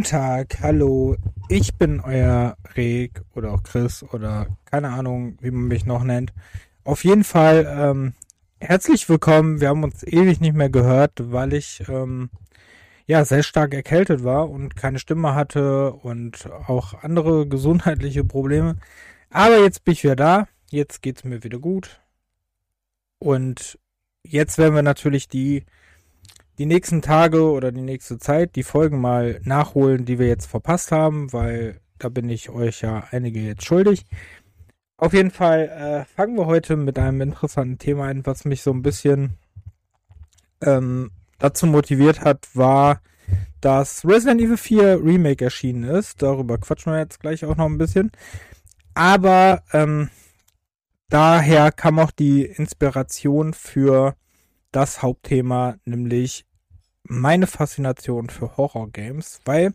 Guten Tag, hallo, ich bin euer Reg oder auch Chris oder keine Ahnung, wie man mich noch nennt. Auf jeden Fall ähm, herzlich willkommen. Wir haben uns ewig nicht mehr gehört, weil ich ähm, ja sehr stark erkältet war und keine Stimme hatte und auch andere gesundheitliche Probleme. Aber jetzt bin ich wieder da. Jetzt geht's mir wieder gut. Und jetzt werden wir natürlich die die nächsten Tage oder die nächste Zeit die Folgen mal nachholen, die wir jetzt verpasst haben, weil da bin ich euch ja einige jetzt schuldig. Auf jeden Fall äh, fangen wir heute mit einem interessanten Thema an, was mich so ein bisschen ähm, dazu motiviert hat, war, dass Resident Evil 4 Remake erschienen ist. Darüber quatschen wir jetzt gleich auch noch ein bisschen. Aber ähm, daher kam auch die Inspiration für das Hauptthema, nämlich meine Faszination für Horror-Games, weil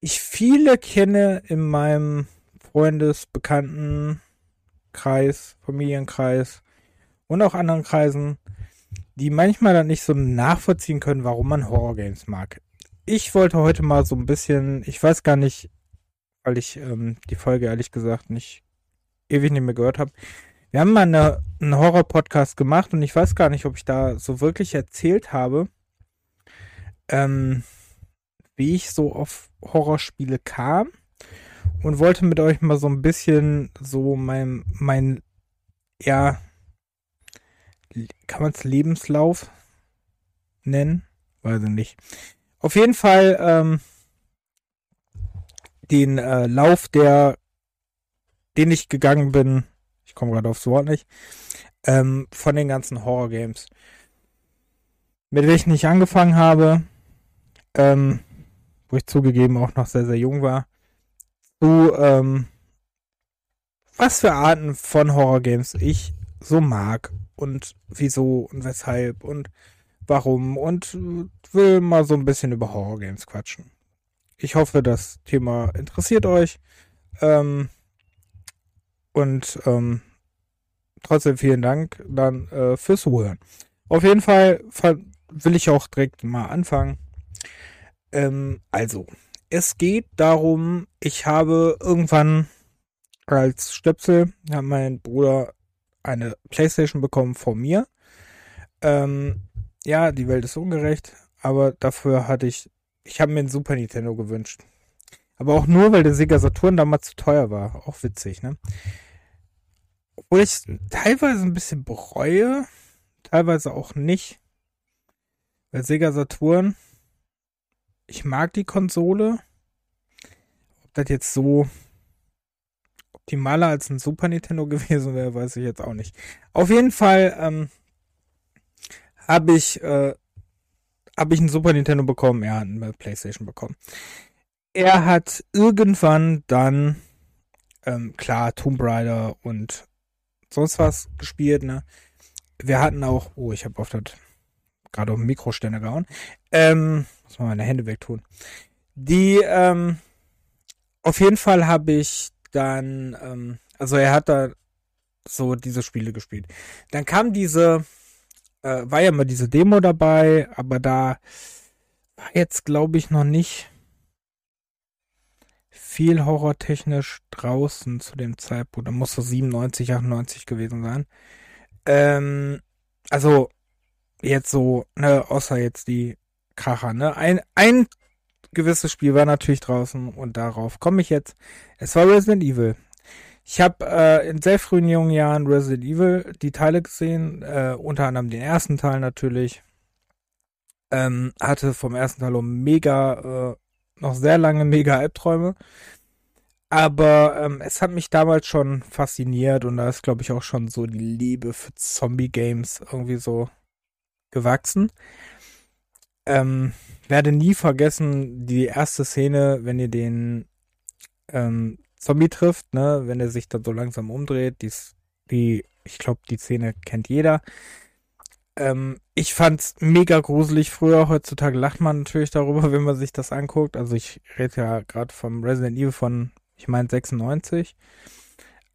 ich viele kenne in meinem Freundes-, Bekanntenkreis, Familienkreis und auch anderen Kreisen, die manchmal dann nicht so nachvollziehen können, warum man Horror-Games mag. Ich wollte heute mal so ein bisschen, ich weiß gar nicht, weil ich ähm, die Folge ehrlich gesagt nicht ewig nicht mehr gehört habe. Wir haben mal eine, einen Horror-Podcast gemacht und ich weiß gar nicht, ob ich da so wirklich erzählt habe, ähm, wie ich so auf Horrorspiele kam und wollte mit euch mal so ein bisschen so mein, mein, ja, kann man es Lebenslauf nennen? Weiß ich nicht. Auf jeden Fall ähm, den äh, Lauf, der, den ich gegangen bin, ich komme gerade aufs Wort nicht, ähm, von den ganzen Horror-Games. Mit welchen ich angefangen habe, ähm, wo ich zugegeben auch noch sehr, sehr jung war, zu ähm, was für Arten von Horror-Games ich so mag und wieso und weshalb und warum und will mal so ein bisschen über Horror-Games quatschen. Ich hoffe, das Thema interessiert euch. Ähm, und ähm, trotzdem vielen Dank dann äh, fürs Zuhören. Auf jeden Fall will ich auch direkt mal anfangen. Ähm, also, es geht darum, ich habe irgendwann als Stöpsel, hat mein Bruder eine Playstation bekommen von mir. Ähm, ja, die Welt ist ungerecht, aber dafür hatte ich, ich habe mir ein Super Nintendo gewünscht. Aber auch nur, weil der Sega Saturn damals zu teuer war. Auch witzig, ne? Obwohl ich teilweise ein bisschen bereue, teilweise auch nicht. Weil Sega Saturn ich mag die Konsole. Ob das jetzt so optimaler als ein Super Nintendo gewesen wäre, weiß ich jetzt auch nicht. Auf jeden Fall ähm, habe ich, äh, hab ich ein Super Nintendo bekommen, er hat eine Playstation bekommen. Er hat irgendwann dann, ähm, klar, Tomb Raider und sonst was gespielt, ne? Wir hatten auch, oh, ich habe auf das gerade auf den Mikroständer gehauen. Ähm, muss mal meine Hände wegtun. Die, ähm, auf jeden Fall habe ich dann, ähm, also er hat da so diese Spiele gespielt. Dann kam diese, äh, war ja mal diese Demo dabei, aber da war jetzt, glaube ich, noch nicht viel horrortechnisch draußen zu dem Zeitpunkt. Da muss so 97, 98 gewesen sein. Ähm, also jetzt so, ne, außer jetzt die Kracher, ne? Ein, ein gewisses Spiel war natürlich draußen und darauf komme ich jetzt. Es war Resident Evil. Ich habe äh, in sehr frühen jungen Jahren Resident Evil die Teile gesehen, äh, unter anderem den ersten Teil natürlich. Ähm, hatte vom ersten Teil um mega, äh, noch sehr lange mega Albträume. Aber ähm, es hat mich damals schon fasziniert und da ist, glaube ich, auch schon so die Liebe für Zombie-Games irgendwie so gewachsen. Ähm, werde nie vergessen, die erste Szene, wenn ihr den ähm, Zombie trifft, ne, wenn er sich dann so langsam umdreht, dies, die, ich glaube, die Szene kennt jeder. Ähm, ich fand's mega gruselig früher. Heutzutage lacht man natürlich darüber, wenn man sich das anguckt. Also ich rede ja gerade vom Resident Evil von, ich meine 96.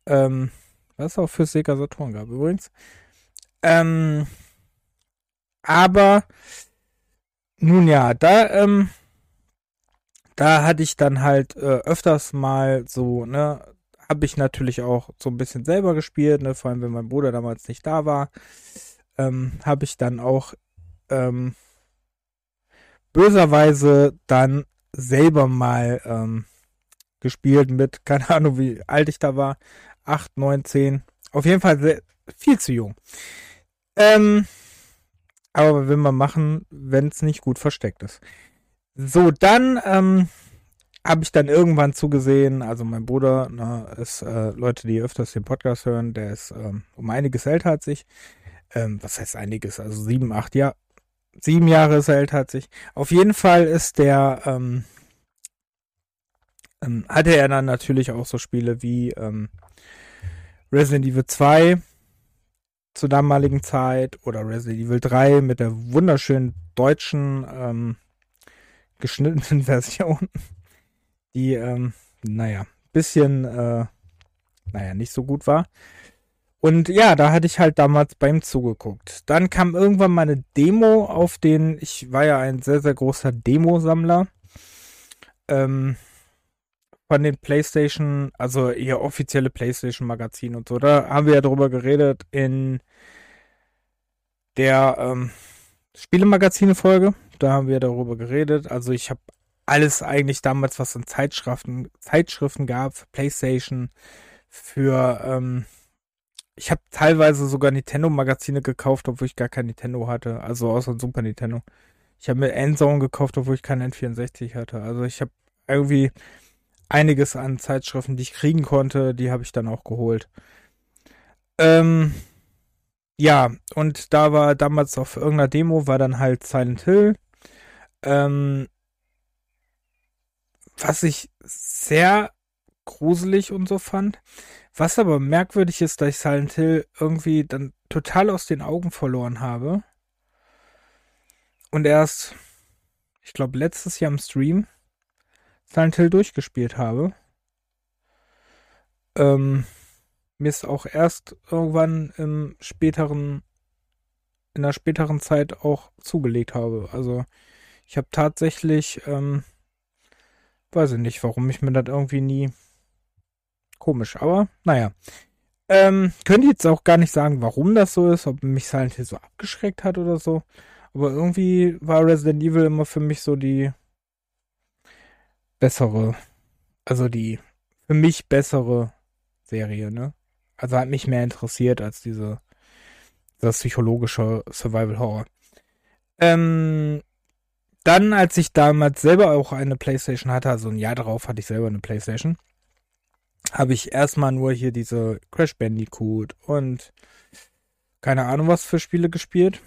Ähm, was auch für Sega Saturn gab übrigens. Ähm, aber nun ja, da, ähm, da hatte ich dann halt äh, öfters mal so, ne, habe ich natürlich auch so ein bisschen selber gespielt, ne, vor allem wenn mein Bruder damals nicht da war, ähm, habe ich dann auch ähm, böserweise dann selber mal ähm, gespielt mit, keine Ahnung, wie alt ich da war, 8, 9, 10, auf jeden Fall sehr, viel zu jung. Ähm, aber will man machen, wenn es nicht gut versteckt ist. So, dann ähm, habe ich dann irgendwann zugesehen, also mein Bruder na, ist, äh, Leute, die öfters den Podcast hören, der ist ähm, um einiges älter als ich. Ähm, was heißt einiges? Also sieben, acht Jahre. Sieben Jahre ist er älter als ich. Auf jeden Fall ist der, ähm, ähm, hatte er dann natürlich auch so Spiele wie ähm, Resident Evil 2 zur damaligen Zeit oder Resident Evil 3 mit der wunderschönen deutschen ähm, geschnittenen Version, die, ähm, naja, bisschen, äh, naja, nicht so gut war. Und ja, da hatte ich halt damals beim zugeguckt. Dann kam irgendwann mal eine Demo auf den, ich war ja ein sehr, sehr großer Demo-Sammler. Ähm, von den PlayStation, also ihr offizielle PlayStation Magazin und so. Da haben wir ja drüber geredet in der ähm, Spielemagazine-Folge. Da haben wir darüber geredet. Also ich habe alles eigentlich damals, was in Zeitschriften, Zeitschriften gab, für PlayStation, für ähm, ich habe teilweise sogar Nintendo-Magazine gekauft, obwohl ich gar kein Nintendo hatte. Also außer Super Nintendo. Ich habe mir Endzone gekauft, obwohl ich kein N64 hatte. Also ich habe irgendwie einiges an Zeitschriften, die ich kriegen konnte, die habe ich dann auch geholt. Ähm, ja, und da war damals auf irgendeiner Demo, war dann halt Silent Hill. Ähm, was ich sehr gruselig und so fand. Was aber merkwürdig ist, dass ich Silent Hill irgendwie dann total aus den Augen verloren habe. Und erst, ich glaube, letztes Jahr im Stream Silent Hill durchgespielt habe. Ähm, mir ist auch erst irgendwann im späteren, in der späteren Zeit auch zugelegt habe. Also ich habe tatsächlich, ähm, weiß ich nicht, warum ich mir das irgendwie nie Komisch, aber naja. Ähm, könnte jetzt auch gar nicht sagen, warum das so ist, ob mich Silent Hill so abgeschreckt hat oder so. Aber irgendwie war Resident Evil immer für mich so die bessere, also die für mich bessere Serie, ne? Also hat mich mehr interessiert als diese das psychologische Survival Horror. Ähm, dann, als ich damals selber auch eine Playstation hatte, also ein Jahr darauf hatte ich selber eine Playstation, habe ich erstmal nur hier diese Crash Bandicoot und keine Ahnung was für Spiele gespielt.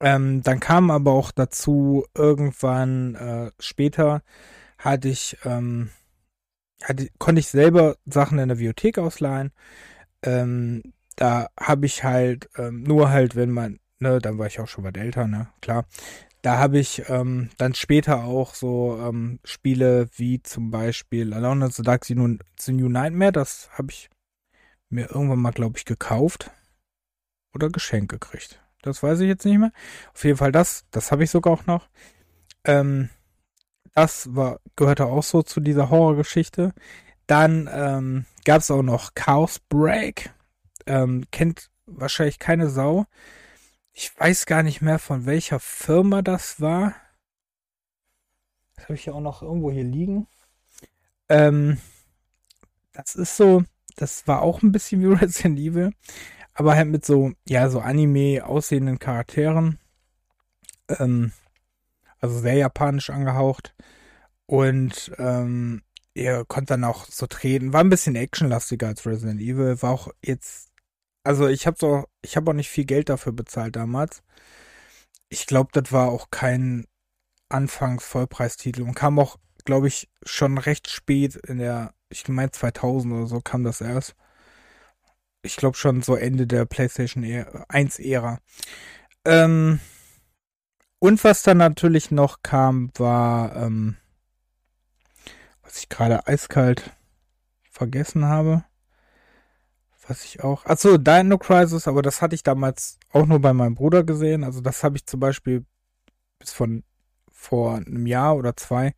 Ähm, dann kam aber auch dazu, irgendwann äh, später hatte ich, ähm, hatte, konnte ich selber Sachen in der Bibliothek ausleihen. Ähm, da habe ich halt ähm, nur halt, wenn man, ne, dann war ich auch schon weit älter, ne, klar, da habe ich ähm, dann später auch so ähm, Spiele wie zum Beispiel Alone in the Dark The New Nightmare. Das habe ich mir irgendwann mal, glaube ich, gekauft oder geschenkt gekriegt. Das weiß ich jetzt nicht mehr. Auf jeden Fall das, das habe ich sogar auch noch. Ähm, das war, gehörte auch so zu dieser Horrorgeschichte. Dann ähm, gab es auch noch Chaos Break. Ähm, kennt wahrscheinlich keine Sau. Ich weiß gar nicht mehr, von welcher Firma das war. Das habe ich ja auch noch irgendwo hier liegen. Ähm, das ist so, das war auch ein bisschen wie Resident Evil, aber halt mit so, ja, so Anime aussehenden Charakteren. Ähm, also sehr japanisch angehaucht. Und ähm, ihr konntet dann auch so treten. War ein bisschen actionlastiger als Resident Evil. War auch jetzt also ich habe so, ich habe auch nicht viel Geld dafür bezahlt damals. Ich glaube, das war auch kein Anfangs-Vollpreistitel und kam auch, glaube ich, schon recht spät in der, ich meine 2000 oder so kam das erst. Ich glaube schon so Ende der PlayStation 1-Ära. Ähm, und was dann natürlich noch kam, war, ähm, was ich gerade eiskalt vergessen habe was ich auch. Achso, Dino Crisis, aber das hatte ich damals auch nur bei meinem Bruder gesehen. Also das habe ich zum Beispiel bis von vor einem Jahr oder zwei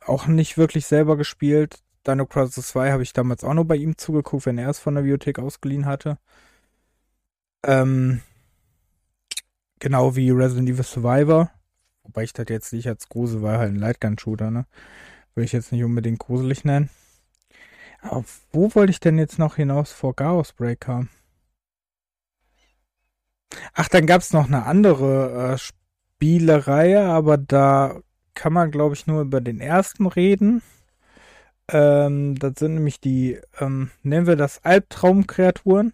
auch nicht wirklich selber gespielt. Dino Crisis 2 habe ich damals auch nur bei ihm zugeguckt, wenn er es von der Bibliothek ausgeliehen hatte. Ähm, genau wie Resident Evil Survivor. Wobei ich das jetzt nicht als Grusel, war halt ein Lightgun-Shooter, ne? Würde ich jetzt nicht unbedingt gruselig nennen. Aber wo wollte ich denn jetzt noch hinaus vor Chaos Breaker? Ach, dann gab es noch eine andere äh, Spielereihe, aber da kann man, glaube ich, nur über den ersten reden. Ähm, das sind nämlich die, ähm, nennen wir das Albtraumkreaturen.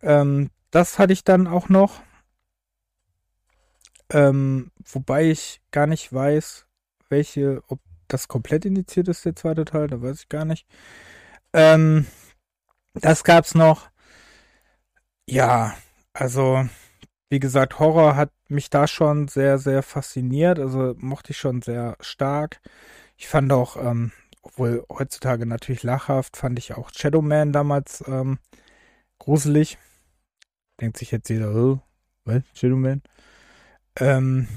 Ähm, das hatte ich dann auch noch. Ähm, wobei ich gar nicht weiß, welche, ob das komplett indiziert ist, der zweite Teil, da weiß ich gar nicht. Ähm, das gab's noch. Ja, also, wie gesagt, Horror hat mich da schon sehr, sehr fasziniert. Also mochte ich schon sehr stark. Ich fand auch, ähm, obwohl heutzutage natürlich lachhaft, fand ich auch Shadow Man damals ähm, gruselig. Denkt sich jetzt jeder, oh, was? Shadow Man? Ähm,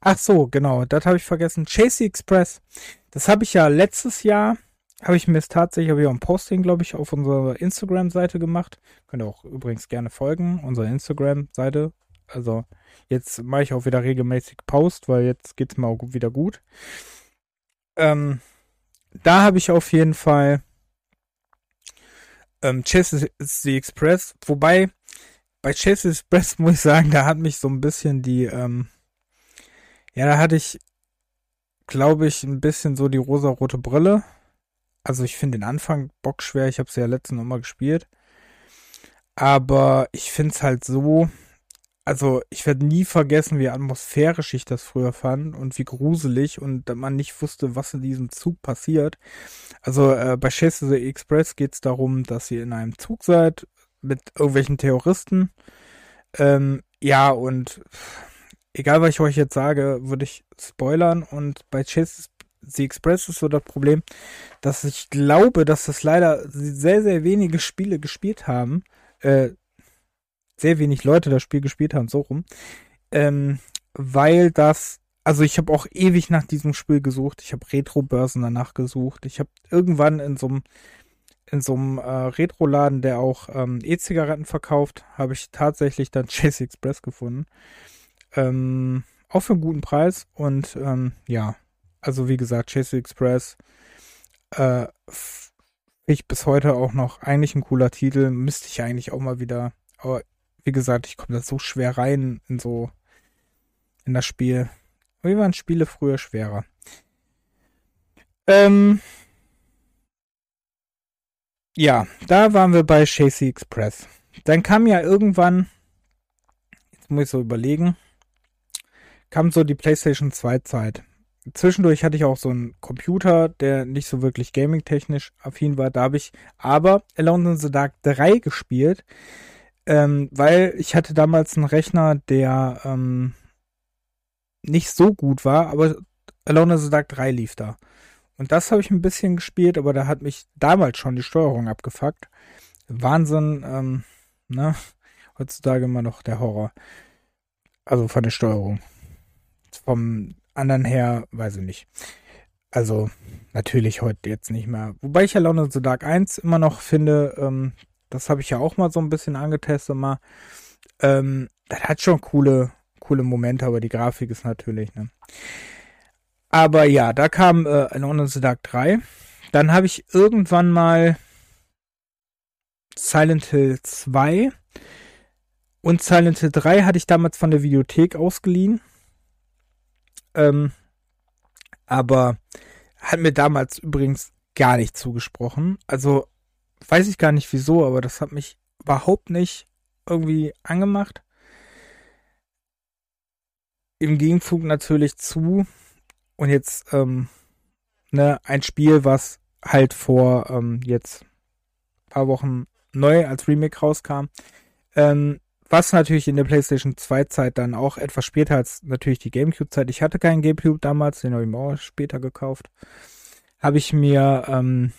ach so, genau, das habe ich vergessen. Chasey Express. Das habe ich ja letztes Jahr, habe ich mir es tatsächlich, habe ich auch ein Posting, glaube ich, auf unserer Instagram-Seite gemacht. Könnt ihr auch übrigens gerne folgen, unserer Instagram-Seite. Also jetzt mache ich auch wieder regelmäßig Post, weil jetzt geht es mir auch wieder gut. Ähm, da habe ich auf jeden Fall ähm, Chase the Express, wobei bei Chase Express muss ich sagen, da hat mich so ein bisschen die, ähm, ja, da hatte ich, glaube ich, ein bisschen so die rosa-rote Brille. Also ich finde den Anfang bockschwer, ich habe es ja letztens nochmal gespielt. Aber ich finde es halt so, also ich werde nie vergessen, wie atmosphärisch ich das früher fand und wie gruselig und man nicht wusste, was in diesem Zug passiert. Also äh, bei Chase the Express geht es darum, dass ihr in einem Zug seid mit irgendwelchen Terroristen. Ähm, ja, und egal, was ich euch jetzt sage, würde ich spoilern. Und bei Chase The Express ist so das Problem, dass ich glaube, dass das leider sehr, sehr wenige Spiele gespielt haben. Äh, sehr wenig Leute das Spiel gespielt haben, so rum. Ähm, weil das, also ich habe auch ewig nach diesem Spiel gesucht. Ich habe Retro-Börsen danach gesucht. Ich habe irgendwann in so einem in so einem äh, Retro-Laden, der auch ähm, E-Zigaretten verkauft, habe ich tatsächlich dann Chase Express gefunden. Ähm, auch für einen guten Preis. Und ähm, ja, also wie gesagt, Chase Express äh, ich bis heute auch noch eigentlich ein cooler Titel. Müsste ich eigentlich auch mal wieder. Aber wie gesagt, ich komme da so schwer rein in so in das Spiel. Wie waren Spiele früher schwerer? Ähm, ja, da waren wir bei Chasey Express. Dann kam ja irgendwann, jetzt muss ich so überlegen, kam so die PlayStation 2 Zeit. Zwischendurch hatte ich auch so einen Computer, der nicht so wirklich gaming-technisch affin war. Da habe ich aber Alone in the Dark 3 gespielt, ähm, weil ich hatte damals einen Rechner, der ähm, nicht so gut war, aber Alone in the Dark 3 lief da. Und das habe ich ein bisschen gespielt, aber da hat mich damals schon die Steuerung abgefuckt. Wahnsinn, ähm, ne? Heutzutage immer noch der Horror. Also von der Steuerung. Vom anderen her, weiß ich nicht. Also, natürlich heute jetzt nicht mehr. Wobei ich ja in the Dark 1 immer noch finde, ähm, das habe ich ja auch mal so ein bisschen angetestet mal. Ähm, das hat schon coole, coole Momente, aber die Grafik ist natürlich, ne? Aber ja, da kam äh, Alone in the Dark 3. Dann habe ich irgendwann mal Silent Hill 2 und Silent Hill 3 hatte ich damals von der Videothek ausgeliehen. Ähm, aber hat mir damals übrigens gar nicht zugesprochen. Also weiß ich gar nicht wieso, aber das hat mich überhaupt nicht irgendwie angemacht. Im Gegenzug natürlich zu und jetzt ähm, ne, ein Spiel, was halt vor ähm, jetzt paar Wochen neu als Remake rauskam. Ähm, was natürlich in der PlayStation 2 Zeit dann auch etwas später als natürlich die GameCube Zeit. Ich hatte keinen GameCube damals, den habe ich mir auch später gekauft. Habe ich mir ähm,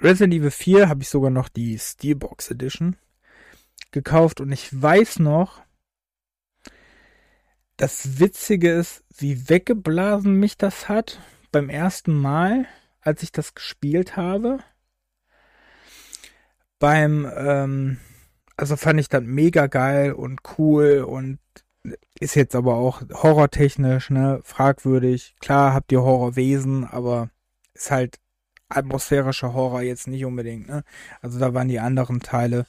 Resident Evil 4 habe ich sogar noch die Steelbox Edition gekauft und ich weiß noch, das Witzige ist, wie weggeblasen mich das hat, beim ersten Mal, als ich das gespielt habe, beim, ähm, also fand ich das mega geil und cool und ist jetzt aber auch horrortechnisch, ne, fragwürdig. Klar habt ihr Horrorwesen, aber ist halt atmosphärischer Horror jetzt nicht unbedingt, ne? Also da waren die anderen Teile.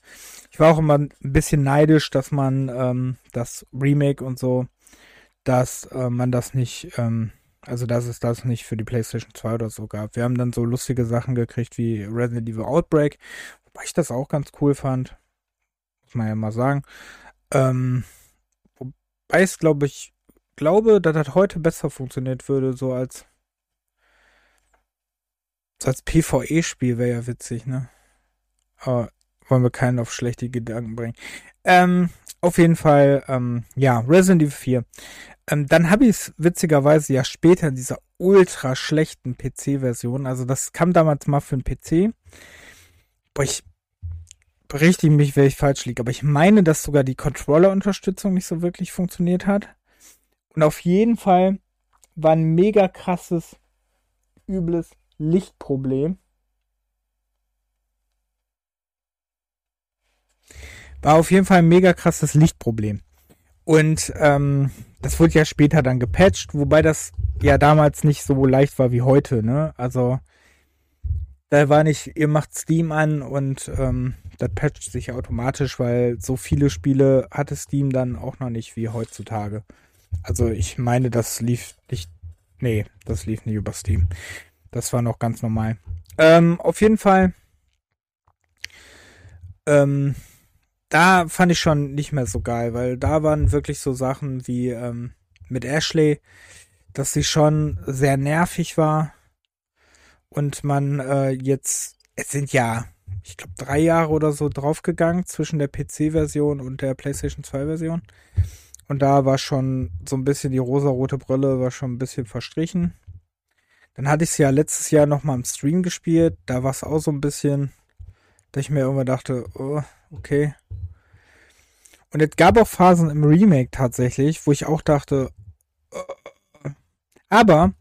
Ich war auch immer ein bisschen neidisch, dass man ähm, das Remake und so, dass äh, man das nicht, ähm, also dass es das nicht für die PlayStation 2 oder so gab. Wir haben dann so lustige Sachen gekriegt wie Resident Evil Outbreak, wobei ich das auch ganz cool fand. Muss man ja mal sagen. Ähm, wobei es, glaube ich, glaube, dass das heute besser funktioniert würde, so als als PvE-Spiel wäre ja witzig, ne? Aber wollen wir keinen auf schlechte Gedanken bringen. Ähm, auf jeden Fall, ähm, ja, Resident Evil 4. Ähm, dann habe ich es witzigerweise ja später in dieser ultra schlechten PC-Version. Also das kam damals mal für einen PC. Boah, ich berichtige mich, wenn ich falsch liege, aber ich meine, dass sogar die Controller-Unterstützung nicht so wirklich funktioniert hat. Und auf jeden Fall war ein mega krasses, übles Lichtproblem. War auf jeden Fall ein mega krasses Lichtproblem. Und ähm, das wurde ja später dann gepatcht, wobei das ja damals nicht so leicht war wie heute, ne? Also da war nicht, ihr macht Steam an und ähm, das patcht sich automatisch, weil so viele Spiele hatte Steam dann auch noch nicht wie heutzutage. Also ich meine, das lief nicht, nee, das lief nicht über Steam. Das war noch ganz normal. Ähm, auf jeden Fall. Ähm, da fand ich schon nicht mehr so geil, weil da waren wirklich so Sachen wie ähm, mit Ashley, dass sie schon sehr nervig war und man äh, jetzt, es sind ja, ich glaube, drei Jahre oder so draufgegangen zwischen der PC-Version und der PlayStation 2-Version. Und da war schon so ein bisschen die rosarote Brille, war schon ein bisschen verstrichen. Dann hatte ich es ja letztes Jahr nochmal im Stream gespielt. Da war es auch so ein bisschen, dass ich mir irgendwann dachte, oh, okay. Und es gab auch Phasen im Remake tatsächlich, wo ich auch dachte, oh. aber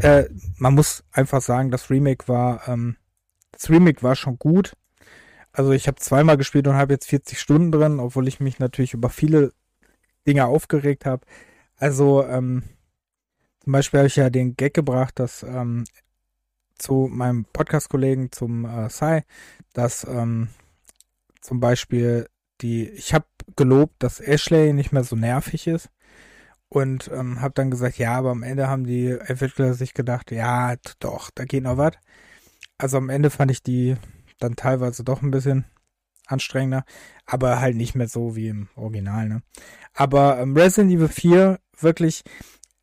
äh, man muss einfach sagen, das Remake war, ähm, das Remake war schon gut. Also ich habe zweimal gespielt und habe jetzt 40 Stunden drin, obwohl ich mich natürlich über viele Dinge aufgeregt habe. Also ähm, zum Beispiel habe ich ja den Gag gebracht, dass ähm, zu meinem Podcast-Kollegen, zum äh, Sai, dass ähm, zum Beispiel die, ich habe gelobt, dass Ashley nicht mehr so nervig ist und ähm, habe dann gesagt, ja, aber am Ende haben die Entwickler sich gedacht, ja, doch, da geht noch was. Also am Ende fand ich die dann teilweise doch ein bisschen anstrengender, aber halt nicht mehr so wie im Original, ne? Aber ähm, Resident Evil 4 wirklich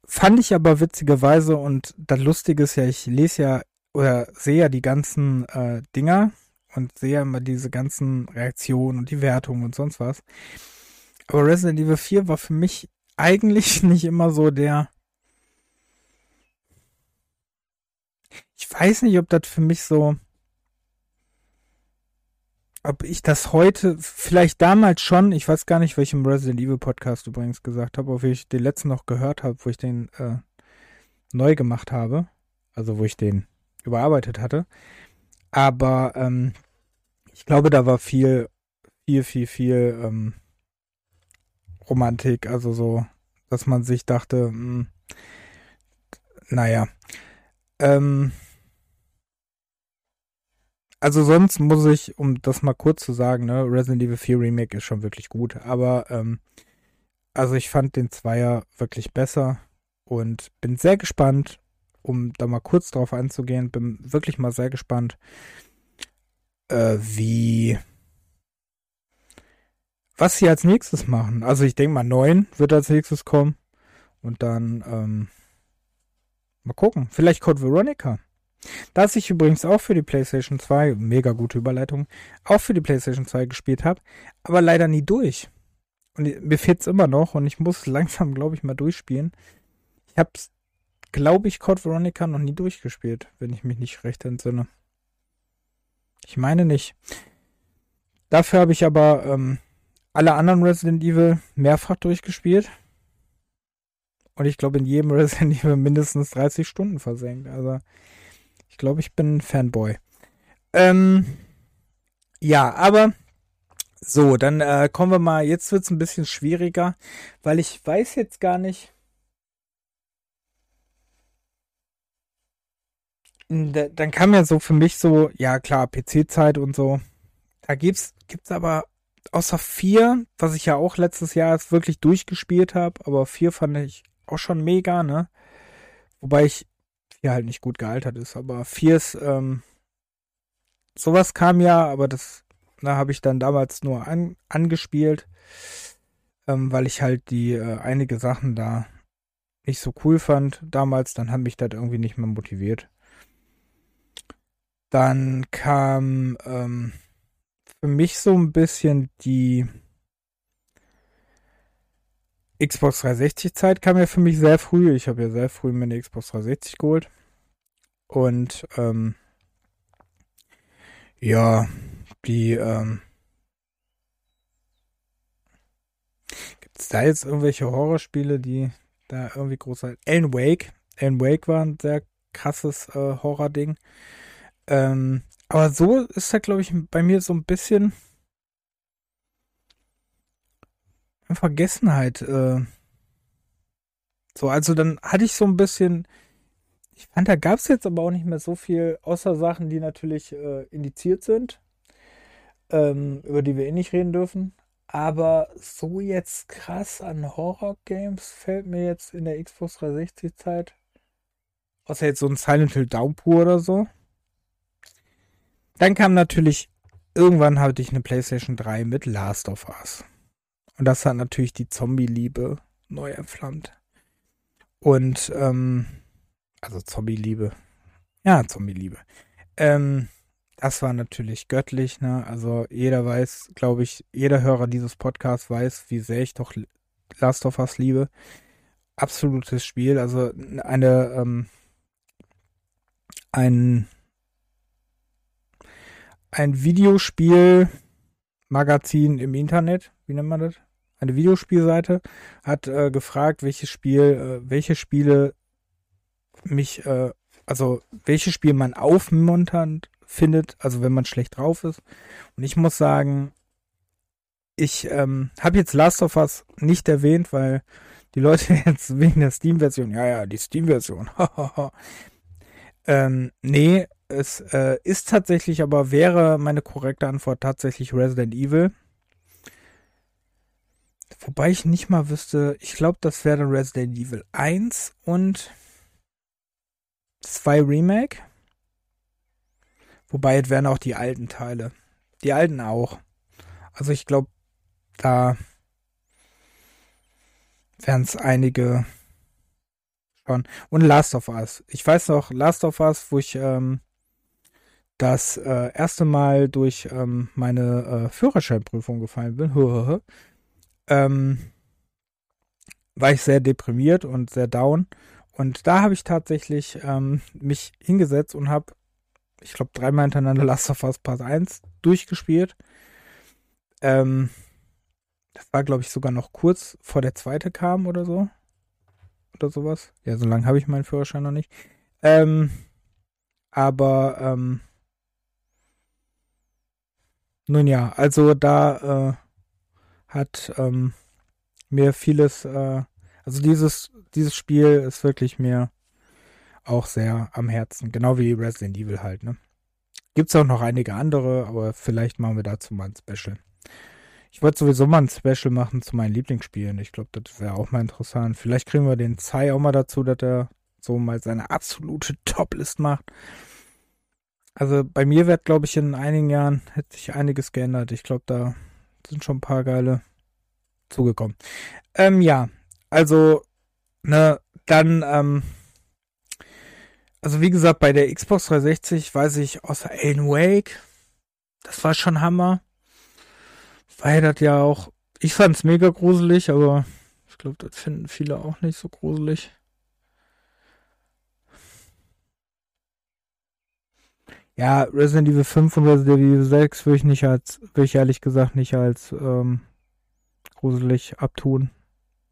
Fand ich aber witzigerweise und das Lustige ist ja, ich lese ja oder sehe ja die ganzen äh, Dinger und sehe immer diese ganzen Reaktionen und die Wertungen und sonst was. Aber Resident Evil 4 war für mich eigentlich nicht immer so der. Ich weiß nicht, ob das für mich so ob ich das heute, vielleicht damals schon, ich weiß gar nicht, welchem Resident Evil Podcast übrigens gesagt habe, ob ich den letzten noch gehört habe, wo ich den äh, neu gemacht habe, also wo ich den überarbeitet hatte. Aber ähm, ich glaube, da war viel, viel, viel, viel ähm, Romantik, also so, dass man sich dachte, mh, hm, naja, ähm, also sonst muss ich, um das mal kurz zu sagen, ne, Resident Evil 4 Remake ist schon wirklich gut. Aber ähm, also ich fand den Zweier wirklich besser und bin sehr gespannt, um da mal kurz drauf einzugehen, bin wirklich mal sehr gespannt, äh, wie was sie als nächstes machen. Also ich denke mal, 9 wird als nächstes kommen. Und dann ähm, mal gucken. Vielleicht Code Veronica. Das ich übrigens auch für die PlayStation 2, mega gute Überleitung, auch für die PlayStation 2 gespielt habe, aber leider nie durch. Und mir fehlt es immer noch und ich muss langsam, glaube ich, mal durchspielen. Ich habe glaube ich, Code Veronica noch nie durchgespielt, wenn ich mich nicht recht entsinne. Ich meine nicht. Dafür habe ich aber ähm, alle anderen Resident Evil mehrfach durchgespielt. und ich glaube in jedem Resident Evil mindestens 30 Stunden versenkt. Also ich glaube, ich bin Fanboy. Ähm, ja, aber so, dann äh, kommen wir mal, jetzt wird es ein bisschen schwieriger, weil ich weiß jetzt gar nicht. Dann kam ja so für mich so, ja klar, PC-Zeit und so. Da gibt's, gibt's aber außer vier, was ich ja auch letztes Jahr wirklich durchgespielt habe, aber vier fand ich auch schon mega, ne? Wobei ich vier halt nicht gut gealtert ist, aber vier ist, ähm, sowas kam ja, aber das, da habe ich dann damals nur an, angespielt, ähm, weil ich halt die äh, einige Sachen da nicht so cool fand damals, dann hat mich das irgendwie nicht mehr motiviert. Dann kam ähm, für mich so ein bisschen die Xbox 360 Zeit kam ja für mich sehr früh. Ich habe ja sehr früh mir eine Xbox 360 geholt. Und ähm, ja, die ähm, gibt es da jetzt irgendwelche Horrorspiele, die da irgendwie groß sind? Alan Wake. Alan Wake war ein sehr krasses äh, Horror-Ding. Ähm, aber so ist da, glaube ich, bei mir so ein bisschen Vergessenheit. Äh, so, also dann hatte ich so ein bisschen. Ich fand, da gab es jetzt aber auch nicht mehr so viel, außer Sachen, die natürlich äh, indiziert sind, ähm, über die wir eh nicht reden dürfen. Aber so jetzt krass an Horror-Games fällt mir jetzt in der Xbox 360-Zeit. Außer jetzt so ein Silent Hill Downpour oder so. Dann kam natürlich, irgendwann hatte ich eine PlayStation 3 mit Last of Us. Und das hat natürlich die Zombie-Liebe neu entflammt. Und, ähm, also Zombie-Liebe. Ja, Zombie-Liebe. Ähm, das war natürlich göttlich, ne? Also jeder weiß, glaube ich, jeder Hörer dieses Podcasts weiß, wie sehr ich doch Last of Us liebe. Absolutes Spiel, also eine, ähm, ein ein Videospielmagazin im Internet, wie nennt man das? Eine Videospielseite, hat äh, gefragt, welches Spiel, äh, welche Spiele mich, äh, also welches Spiel man aufmunternd findet, also wenn man schlecht drauf ist. Und ich muss sagen, ich ähm, habe jetzt Last of Us nicht erwähnt, weil die Leute jetzt wegen der Steam-Version, ja, ja, die Steam-Version, ähm, nee, es äh, ist tatsächlich, aber wäre meine korrekte Antwort tatsächlich Resident Evil. Wobei ich nicht mal wüsste, ich glaube, das wäre Resident Evil 1 und 2 Remake. Wobei es wären auch die alten Teile. Die alten auch. Also ich glaube, da wären es einige schon. Und Last of Us. Ich weiß noch, Last of Us, wo ich ähm, das äh, erste Mal durch ähm, meine äh, Führerscheinprüfung gefallen bin, ähm, war ich sehr deprimiert und sehr down. Und da habe ich tatsächlich ähm, mich hingesetzt und habe, ich glaube, dreimal hintereinander Last of Us Part 1 durchgespielt. Ähm, das war, glaube ich, sogar noch kurz vor der zweite kam oder so. Oder sowas. Ja, so lange habe ich meinen Führerschein noch nicht. Ähm, aber ähm, nun ja, also da äh, hat ähm, mir vieles, äh, also dieses, dieses Spiel ist wirklich mir auch sehr am Herzen, genau wie Resident Evil halt, ne? Gibt's auch noch einige andere, aber vielleicht machen wir dazu mal ein Special. Ich wollte sowieso mal ein Special machen zu meinen Lieblingsspielen. Ich glaube, das wäre auch mal interessant. Vielleicht kriegen wir den Zai auch mal dazu, dass er so mal seine absolute Top-List macht. Also bei mir wird, glaube ich, in einigen Jahren hätte sich einiges geändert. Ich glaube, da sind schon ein paar geile zugekommen. Ähm, ja, also, ne, dann, ähm, also wie gesagt, bei der Xbox 360 weiß ich außer Alan Wake, das war schon Hammer. Weil das ja auch, ich fand's mega gruselig, aber ich glaube, das finden viele auch nicht so gruselig. Ja, Resident Evil 5 und Resident Evil 6 würde ich nicht als, würde ich ehrlich gesagt nicht als ähm, gruselig abtun.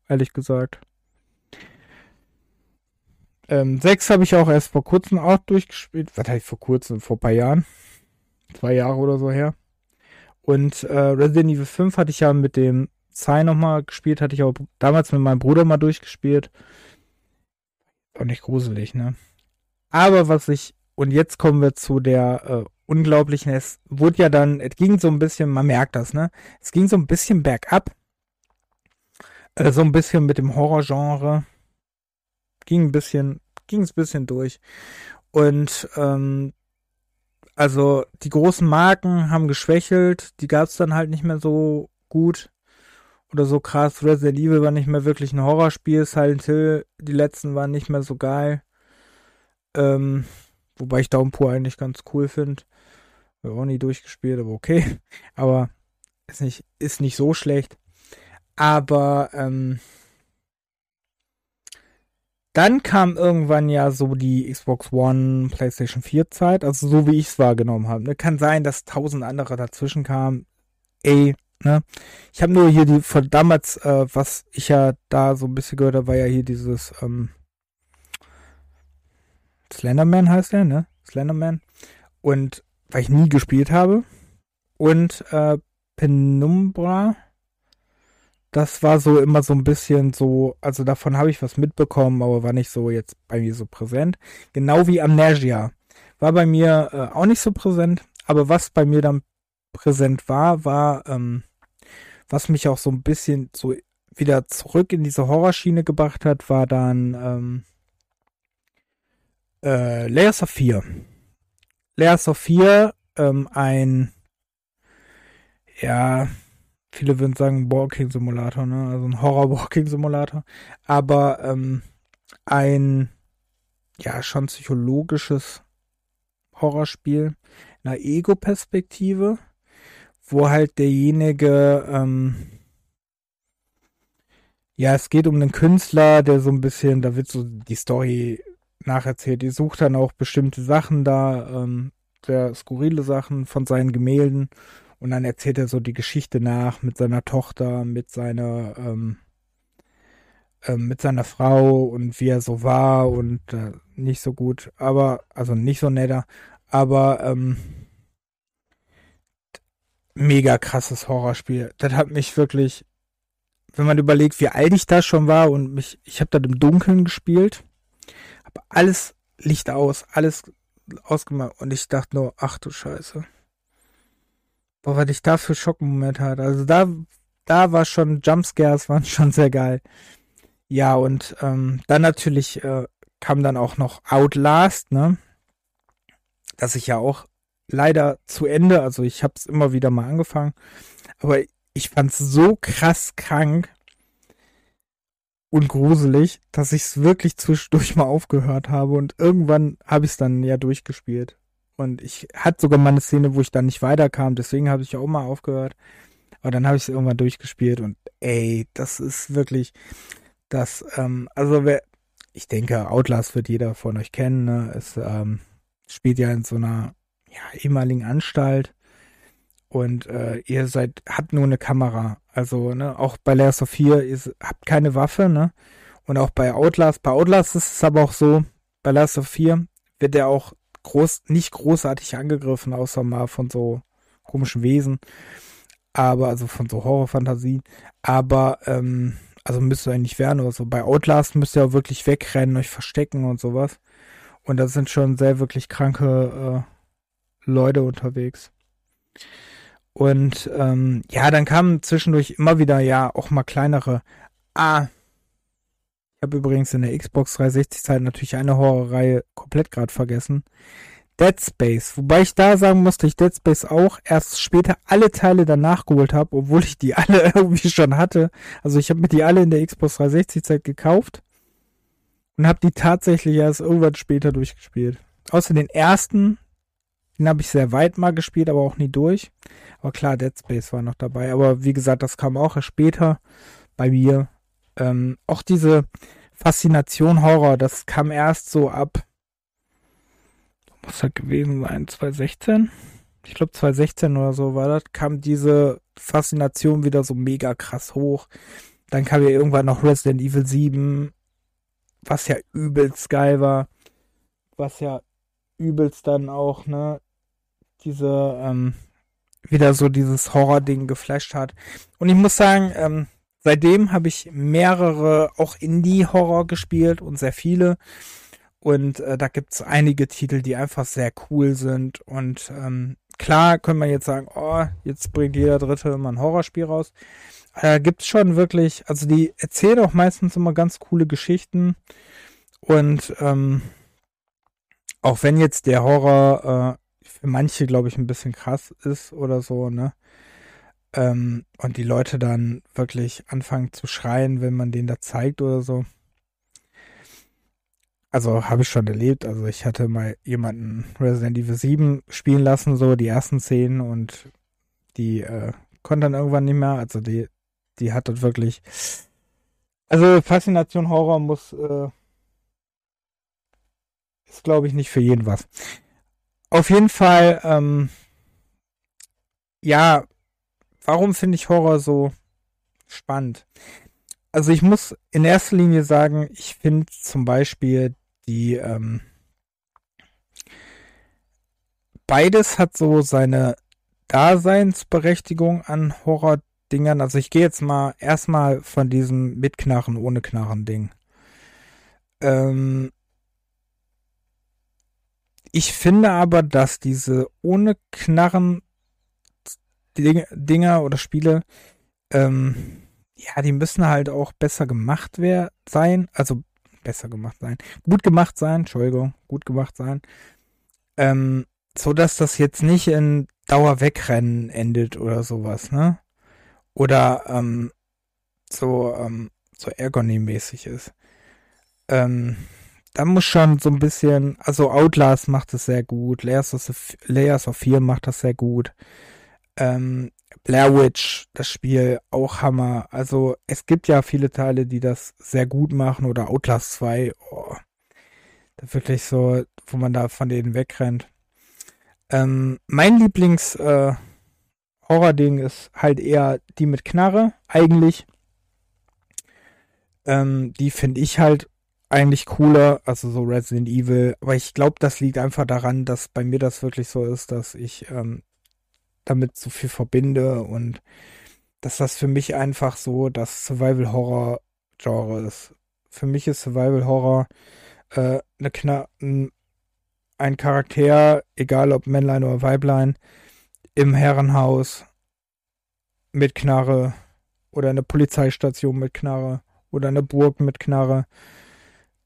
Ehrlich gesagt. Ähm, 6 habe ich auch erst vor kurzem auch durchgespielt. Was heißt vor kurzem? Vor ein paar Jahren. Zwei Jahre oder so her. Und äh, Resident Evil 5 hatte ich ja mit dem Sai nochmal gespielt, hatte ich auch damals mit meinem Bruder mal durchgespielt. Auch nicht gruselig, ne? Aber was ich, und jetzt kommen wir zu der äh, unglaublichen, es wurde ja dann, es ging so ein bisschen, man merkt das, ne? Es ging so ein bisschen bergab. Äh, so ein bisschen mit dem Horrorgenre. Ging ein bisschen, ging es ein bisschen durch. Und ähm, also die großen Marken haben geschwächelt, die gab es dann halt nicht mehr so gut oder so krass. Resident Evil war nicht mehr wirklich ein Horrorspiel, Silent Hill, die letzten waren nicht mehr so geil. Ähm, wobei ich Downpour eigentlich ganz cool finde. Habe auch nie durchgespielt, aber okay. Aber ist nicht, ist nicht so schlecht. Aber ähm, dann kam irgendwann ja so die Xbox One, PlayStation 4 Zeit, also so wie ich es wahrgenommen habe. Ne? Kann sein, dass tausend andere dazwischen kamen. Ey, ne? Ich habe nur hier die von damals, äh, was ich ja da so ein bisschen gehört habe, war ja hier dieses ähm, Slenderman heißt der, ne? Slenderman. Und weil ich nie gespielt habe. Und äh, Penumbra das war so immer so ein bisschen so, also davon habe ich was mitbekommen, aber war nicht so jetzt bei mir so präsent. Genau wie Amnesia. War bei mir äh, auch nicht so präsent, aber was bei mir dann präsent war, war, ähm, was mich auch so ein bisschen so wieder zurück in diese Horrorschiene gebracht hat, war dann ähm, äh, Layers of 4. Layers of 4, ähm, ein ja, viele würden sagen Walking Simulator, ne? Also ein Horror Walking Simulator. Aber ähm, ein ja schon psychologisches Horrorspiel in einer Ego-Perspektive, wo halt derjenige ähm, ja, es geht um einen Künstler, der so ein bisschen, da wird so die Story nacherzählt. Die sucht dann auch bestimmte Sachen da, ähm, sehr skurrile Sachen von seinen Gemälden und dann erzählt er so die Geschichte nach mit seiner Tochter, mit seiner, ähm, äh, mit seiner Frau und wie er so war und äh, nicht so gut, aber, also nicht so netter, aber ähm, mega krasses Horrorspiel. Das hat mich wirklich, wenn man überlegt, wie alt ich da schon war und mich, ich habe das im Dunkeln gespielt, habe alles Licht aus, alles ausgemacht und ich dachte nur, ach du Scheiße. Boah, was ich da für Schockmoment hatte. Also da, da war schon, Jumpscares waren schon sehr geil. Ja, und ähm, dann natürlich äh, kam dann auch noch Outlast, ne? Das ich ja auch leider zu Ende, also ich habe es immer wieder mal angefangen, aber ich fand's so krass krank und gruselig, dass ich es wirklich zwischendurch mal aufgehört habe und irgendwann habe ich es dann ja durchgespielt. Und ich hatte sogar mal eine Szene, wo ich dann nicht weiterkam, deswegen habe ich auch mal aufgehört. Aber dann habe ich es irgendwann durchgespielt und ey, das ist wirklich das, ähm, also wer, ich denke, Outlast wird jeder von euch kennen, ne? Es ähm, spielt ja in so einer ja, ehemaligen Anstalt und äh, ihr seid, habt nur eine Kamera. Also, ne, auch bei Last of 4, ihr habt keine Waffe, ne? Und auch bei Outlast, bei Outlast ist es aber auch so, bei Last of 4 wird er auch groß, nicht großartig angegriffen, außer mal von so komischen Wesen. Aber, also von so Horrorfantasien. Aber, ähm, also müsst ihr eigentlich werden oder so. Bei Outlast müsst ihr auch wirklich wegrennen, euch verstecken und sowas. Und da sind schon sehr wirklich kranke äh, Leute unterwegs. Und ähm, ja, dann kamen zwischendurch immer wieder ja auch mal kleinere. Ah, habe übrigens in der Xbox 360-Zeit natürlich eine Horrorreihe komplett gerade vergessen. Dead Space. Wobei ich da sagen musste, ich Dead Space auch erst später alle Teile danach geholt habe, obwohl ich die alle irgendwie schon hatte. Also ich habe mir die alle in der Xbox 360-Zeit gekauft und habe die tatsächlich erst irgendwann später durchgespielt. Außer den ersten, den habe ich sehr weit mal gespielt, aber auch nie durch. Aber klar, Dead Space war noch dabei. Aber wie gesagt, das kam auch erst später bei mir. Ähm, auch diese Faszination Horror, das kam erst so ab, muss das gewesen sein, 2016? Ich glaube 2016 oder so war das, kam diese Faszination wieder so mega krass hoch. Dann kam ja irgendwann noch Resident Evil 7 was ja übelst geil war, was ja übelst dann auch, ne, diese, ähm, wieder so dieses Horror-Ding geflasht hat. Und ich muss sagen, ähm, seitdem habe ich mehrere auch Indie-Horror gespielt und sehr viele. Und äh, da gibt's einige Titel, die einfach sehr cool sind. Und ähm, klar können wir jetzt sagen, oh, jetzt bringt jeder Dritte immer ein Horrorspiel raus. Da gibt's schon wirklich, also die erzählen auch meistens immer ganz coole Geschichten. Und ähm, auch wenn jetzt der Horror äh, für manche, glaube ich, ein bisschen krass ist oder so, ne? Ähm, und die Leute dann wirklich anfangen zu schreien, wenn man denen da zeigt oder so also habe ich schon erlebt. Also ich hatte mal jemanden Resident Evil 7 spielen lassen, so die ersten Szenen und die äh, konnte dann irgendwann nicht mehr. Also die, die hat dort wirklich. Also Faszination Horror muss äh, ist, glaube ich, nicht für jeden was. Auf jeden Fall, ähm, ja, warum finde ich Horror so spannend? Also ich muss in erster Linie sagen, ich finde zum Beispiel die ähm, beides hat so seine Daseinsberechtigung an Horror-Dingern. Also ich gehe jetzt mal erstmal von diesem mit Knarren, ohne Knarren Ding. Ähm, ich finde aber, dass diese ohne Knarren Dinger oder Spiele, ähm, ja, die müssen halt auch besser gemacht sein. Also besser gemacht sein. Gut gemacht sein, Entschuldigung, gut gemacht sein. Ähm, so dass das jetzt nicht in Dauerwegrennen endet oder sowas, ne? Oder ähm, so, ähm, so Ergonomie-mäßig ist. Ähm, da muss schon so ein bisschen, also Outlast macht es sehr gut, Layers of, Layers of 4 macht das sehr gut. Ähm, Blair Witch, das Spiel, auch Hammer. Also es gibt ja viele Teile, die das sehr gut machen oder Outlast 2, oh, wirklich so, wo man da von denen wegrennt. Ähm, mein Lieblings äh, Horror-Ding ist halt eher die mit Knarre, eigentlich. Ähm, die finde ich halt eigentlich cooler, also so Resident Evil. Aber ich glaube, das liegt einfach daran, dass bei mir das wirklich so ist, dass ich ähm, damit so viel verbinde und dass das für mich einfach so das Survival-Horror-Genre ist. Für mich ist Survival-Horror äh, eine ein Charakter, egal ob Männlein oder Weiblein, im Herrenhaus mit Knarre oder eine Polizeistation mit Knarre oder eine Burg mit Knarre.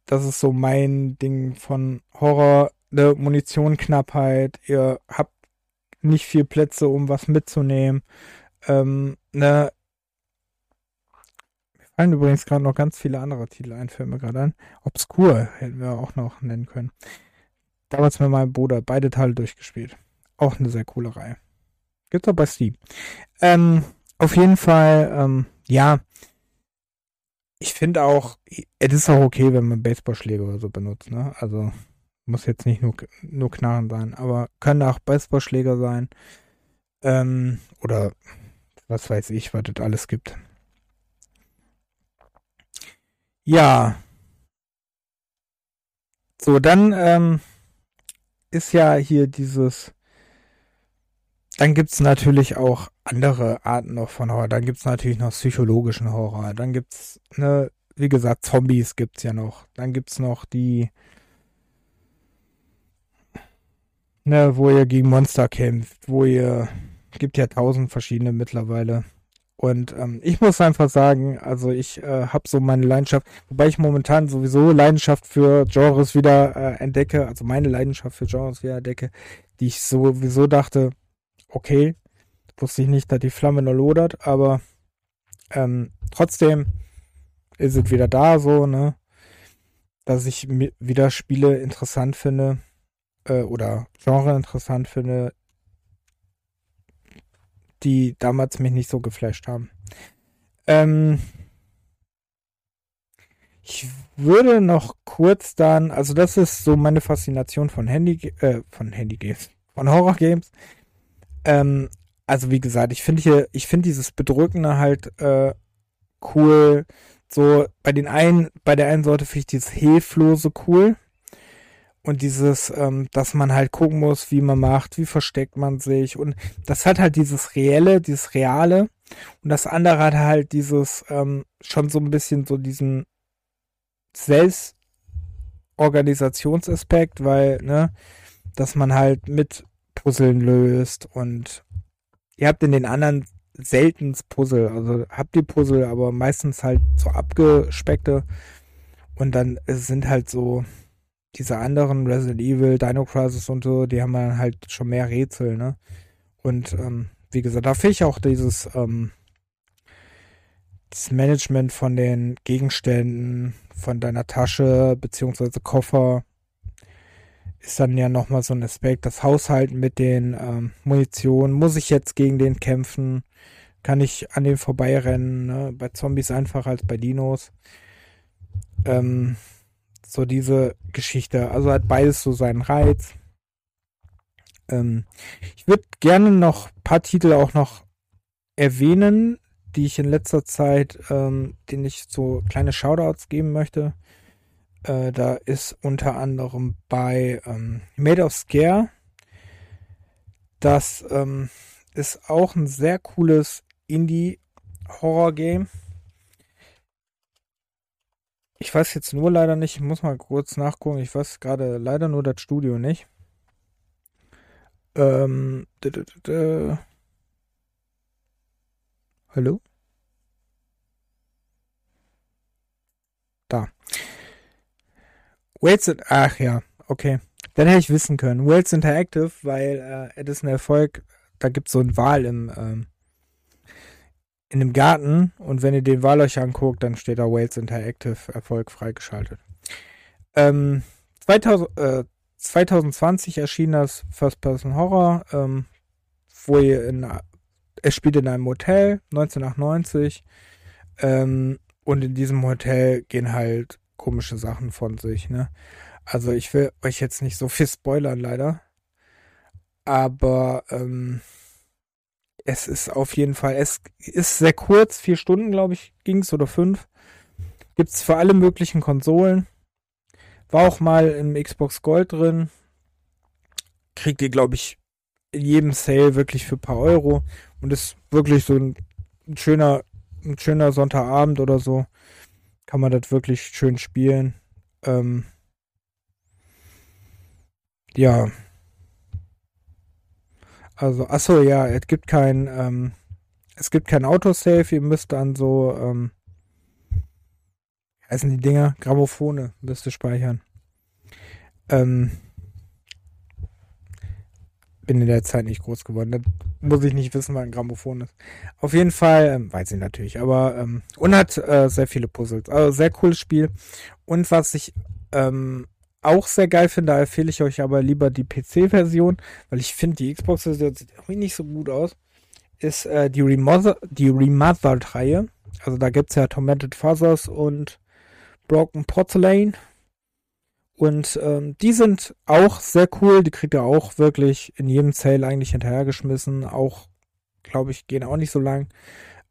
Das ist so mein Ding von Horror, eine Munitionknappheit. Ihr habt nicht viel Plätze, um was mitzunehmen. Ähm, ne, mir fallen übrigens gerade noch ganz viele andere Titel ein, fällt mir gerade an. Obscure hätten wir auch noch nennen können. Damals mit meinem Bruder beide Teile durchgespielt. Auch eine sehr coole Reihe. Gibt's auch bei Steam. Ähm, auf jeden Fall, ähm, ja. Ich finde auch, es ist auch okay, wenn man Baseballschläge oder so benutzt, ne? Also, muss jetzt nicht nur, nur Knarren sein, aber können auch Baseballschläger sein. Ähm, oder was weiß ich, was es alles gibt. Ja. So, dann ähm, ist ja hier dieses. Dann gibt es natürlich auch andere Arten noch von Horror. Dann gibt es natürlich noch psychologischen Horror. Dann gibt es, ne, wie gesagt, Zombies gibt es ja noch. Dann gibt es noch die ne, wo ihr gegen Monster kämpft, wo ihr, gibt ja tausend verschiedene mittlerweile. Und ähm, ich muss einfach sagen, also ich äh, habe so meine Leidenschaft, wobei ich momentan sowieso Leidenschaft für Genres wieder äh, entdecke, also meine Leidenschaft für Genres wieder entdecke, die ich sowieso dachte, okay, wusste ich nicht, dass die Flamme nur lodert, aber ähm, trotzdem ist es wieder da so, ne, dass ich wieder Spiele interessant finde, äh, oder Genre interessant finde, die damals mich nicht so geflasht haben. Ähm, ich würde noch kurz dann, also das ist so meine Faszination von Handy, äh, von Handy-Games, von Horror-Games. Ähm, also wie gesagt, ich finde hier, ich finde dieses Bedrückende halt äh, cool, so bei den einen, bei der einen Sorte finde ich dieses Hilflose cool. Und dieses, ähm, dass man halt gucken muss, wie man macht, wie versteckt man sich. Und das hat halt dieses Reelle, dieses Reale. Und das andere hat halt dieses, ähm, schon so ein bisschen so diesen Selbstorganisationsaspekt, weil, ne, dass man halt mit Puzzeln löst und ihr habt in den anderen selten Puzzle. Also habt ihr Puzzle, aber meistens halt so abgespeckte. Und dann sind halt so diese anderen Resident Evil, Dino Crisis und so, die haben dann halt schon mehr Rätsel, ne? Und ähm, wie gesagt, da finde ich auch dieses ähm, das Management von den Gegenständen, von deiner Tasche beziehungsweise Koffer ist dann ja nochmal so ein Aspekt. Das Haushalten mit den ähm, Munition. Muss ich jetzt gegen den kämpfen? Kann ich an dem vorbeirennen? Ne? Bei Zombies einfacher als bei Dinos. Ähm, so diese Geschichte. Also hat beides so seinen Reiz. Ähm, ich würde gerne noch ein paar Titel auch noch erwähnen, die ich in letzter Zeit, ähm, denen ich so kleine Shoutouts geben möchte. Äh, da ist unter anderem bei ähm, Made of Scare. Das ähm, ist auch ein sehr cooles Indie-Horror-Game. Ich weiß jetzt nur leider nicht, ich muss mal kurz nachgucken, ich weiß gerade leider nur das Studio nicht. Ähm, Hallo? Da. Wales, ach ja, okay. Dann hätte ich wissen können. Wales Interactive, weil äh, es ist ein Erfolg, da gibt es so ein Wahl im, ähm, in dem Garten und wenn ihr den Wahl euch anguckt, dann steht da Wales Interactive Erfolg freigeschaltet. Ähm, 2000, äh, 2020 erschien das First Person Horror, ähm, wo ihr in, es spielt in einem Hotel, 1998, ähm, und in diesem Hotel gehen halt komische Sachen von sich, ne? Also ich will euch jetzt nicht so viel spoilern, leider. Aber ähm, es ist auf jeden Fall, es ist sehr kurz, vier Stunden, glaube ich, ging es oder fünf. Gibt es für alle möglichen Konsolen. War auch mal im Xbox Gold drin. Kriegt ihr, glaube ich, in jedem Sale wirklich für ein paar Euro. Und ist wirklich so ein, ein schöner, ein schöner Sonntagabend oder so kann man das wirklich schön spielen. Ähm, ja. Also, achso, ja, es gibt kein, ähm, es gibt kein Autosave, ihr müsst dann so, ähm, heißen die Dinger? Grammophone müsst ihr speichern. Ähm, bin in der Zeit nicht groß geworden. Da muss ich nicht wissen, was ein Grammophon ist. Auf jeden Fall, ähm, weiß ich natürlich, aber ähm, und hat äh, sehr viele Puzzles. Also sehr cooles Spiel. Und was ich ähm, auch sehr geil finde, da empfehle ich euch aber lieber die PC-Version, weil ich finde, die Xbox-Version sieht irgendwie nicht so gut aus, ist äh, die, Remother die Remastered-Reihe. Also da gibt es ja Tormented Fathers und Broken Porcelain. Und ähm, die sind auch sehr cool. Die kriegt ihr auch wirklich in jedem Sale eigentlich hinterhergeschmissen. Auch, glaube ich, gehen auch nicht so lang.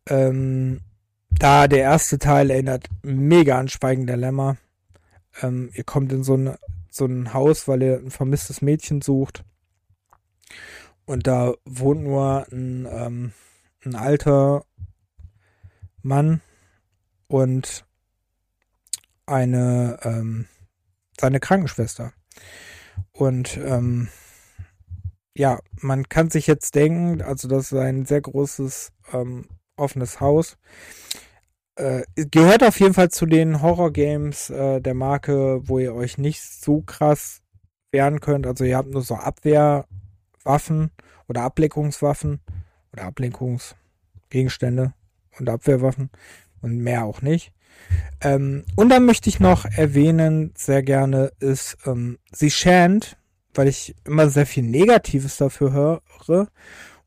Ähm, da der erste Teil erinnert mega an Schweigen der Lämmer. Ähm, ihr kommt in so ein, so ein Haus, weil ihr ein vermisstes Mädchen sucht. Und da wohnt nur ein, ähm, ein alter Mann und eine, ähm, seine Krankenschwester. Und ähm, ja, man kann sich jetzt denken, also das ist ein sehr großes ähm, offenes Haus. Äh, gehört auf jeden Fall zu den Horror-Games äh, der Marke, wo ihr euch nicht so krass wehren könnt. Also ihr habt nur so Abwehrwaffen oder Ablenkungswaffen oder Ablenkungsgegenstände und Abwehrwaffen und mehr auch nicht. Ähm, und dann möchte ich noch erwähnen, sehr gerne, ist ähm, sie Shant, weil ich immer sehr viel Negatives dafür höre.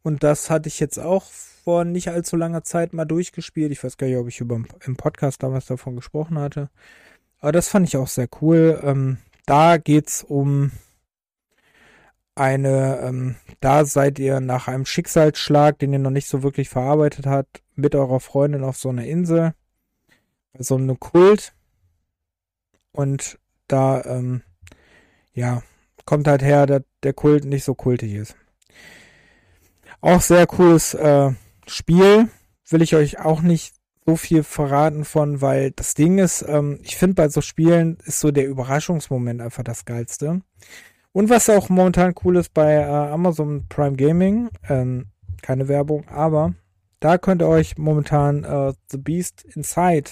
Und das hatte ich jetzt auch vor nicht allzu langer Zeit mal durchgespielt. Ich weiß gar nicht, ob ich über, im Podcast damals davon gesprochen hatte. Aber das fand ich auch sehr cool. Ähm, da geht's um eine, ähm, da seid ihr nach einem Schicksalsschlag, den ihr noch nicht so wirklich verarbeitet habt, mit eurer Freundin auf so einer Insel so einem Kult. Und da, ähm, ja, kommt halt her, dass der Kult nicht so kultig ist. Auch sehr cooles äh, Spiel. Will ich euch auch nicht so viel verraten von, weil das Ding ist, ähm, ich finde bei so Spielen ist so der Überraschungsmoment einfach das Geilste. Und was auch momentan cool ist bei äh, Amazon Prime Gaming, ähm, keine Werbung, aber da könnt ihr euch momentan äh, The Beast Inside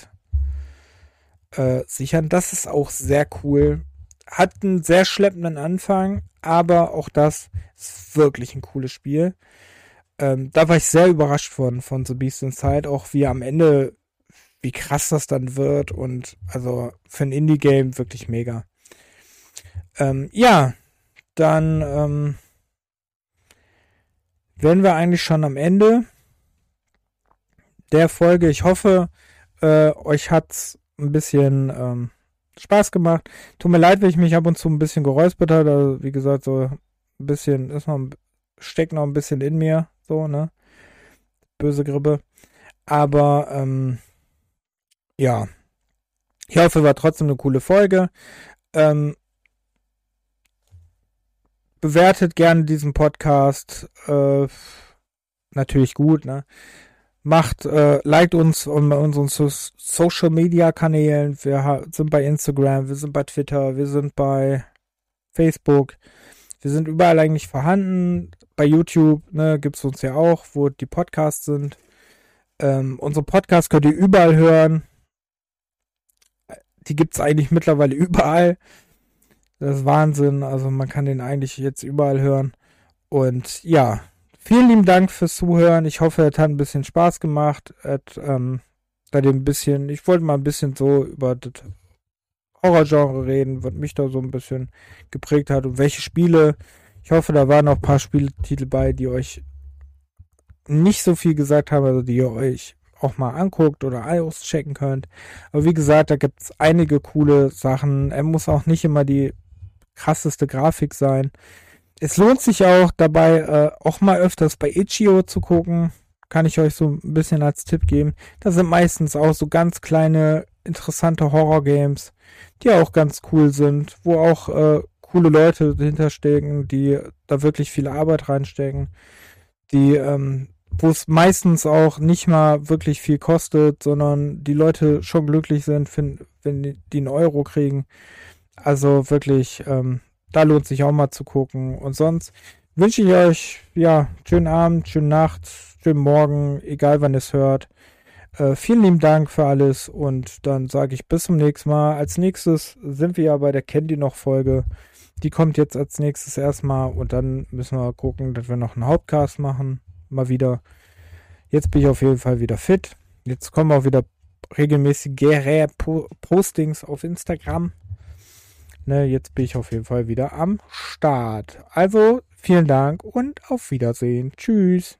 äh, sichern. Das ist auch sehr cool. Hat einen sehr schleppenden Anfang, aber auch das ist wirklich ein cooles Spiel. Ähm, da war ich sehr überrascht von, von The Beast Inside, auch wie am Ende, wie krass das dann wird und also für ein Indie-Game wirklich mega. Ähm, ja, dann ähm, wären wir eigentlich schon am Ende der Folge. Ich hoffe, äh, euch hat's ein bisschen ähm, Spaß gemacht. Tut mir leid, wenn ich mich ab und zu ein bisschen geräuspert habe. Also, wie gesagt, so ein bisschen ist noch steckt noch ein bisschen in mir, so ne, böse Grippe. Aber ähm, ja, ich hoffe, war trotzdem eine coole Folge. Ähm, bewertet gerne diesen Podcast. Äh, natürlich gut, ne? Macht, äh, liked uns bei unseren so Social Media Kanälen. Wir sind bei Instagram, wir sind bei Twitter, wir sind bei Facebook. Wir sind überall eigentlich vorhanden. Bei YouTube ne, gibt es uns ja auch, wo die Podcasts sind. Ähm, unsere Podcasts könnt ihr überall hören. Die gibt es eigentlich mittlerweile überall. Das ist Wahnsinn. Also man kann den eigentlich jetzt überall hören. Und ja, vielen lieben Dank fürs Zuhören. Ich hoffe, es hat ein bisschen Spaß gemacht. Et, ähm, bei dem bisschen, ich wollte mal ein bisschen so über das Horrorgenre reden, was mich da so ein bisschen geprägt hat und welche Spiele. Ich hoffe, da waren noch ein paar Spieltitel bei, die euch nicht so viel gesagt haben, also die ihr euch auch mal anguckt oder auschecken könnt. Aber wie gesagt, da gibt es einige coole Sachen. Er muss auch nicht immer die krasseste Grafik sein. Es lohnt sich auch dabei, äh, auch mal öfters bei Itch.io zu gucken. Kann ich euch so ein bisschen als Tipp geben. Da sind meistens auch so ganz kleine, interessante Horror-Games, die auch ganz cool sind, wo auch äh, coole Leute dahinter stecken, die da wirklich viel Arbeit reinstecken, die, ähm, wo es meistens auch nicht mal wirklich viel kostet, sondern die Leute schon glücklich sind, wenn, wenn die einen Euro kriegen. Also wirklich, ähm, da lohnt sich auch mal zu gucken. Und sonst wünsche ich euch, ja, schönen Abend, schöne Nacht, schönen Morgen, egal wann es hört. Äh, vielen lieben Dank für alles und dann sage ich bis zum nächsten Mal. Als nächstes sind wir ja bei der Candy noch Folge. Die kommt jetzt als nächstes erstmal und dann müssen wir gucken, dass wir noch einen Hauptcast machen. Mal wieder. Jetzt bin ich auf jeden Fall wieder fit. Jetzt kommen auch wieder regelmäßige Postings auf Instagram. Ne, jetzt bin ich auf jeden Fall wieder am Start. Also vielen Dank und auf Wiedersehen. Tschüss.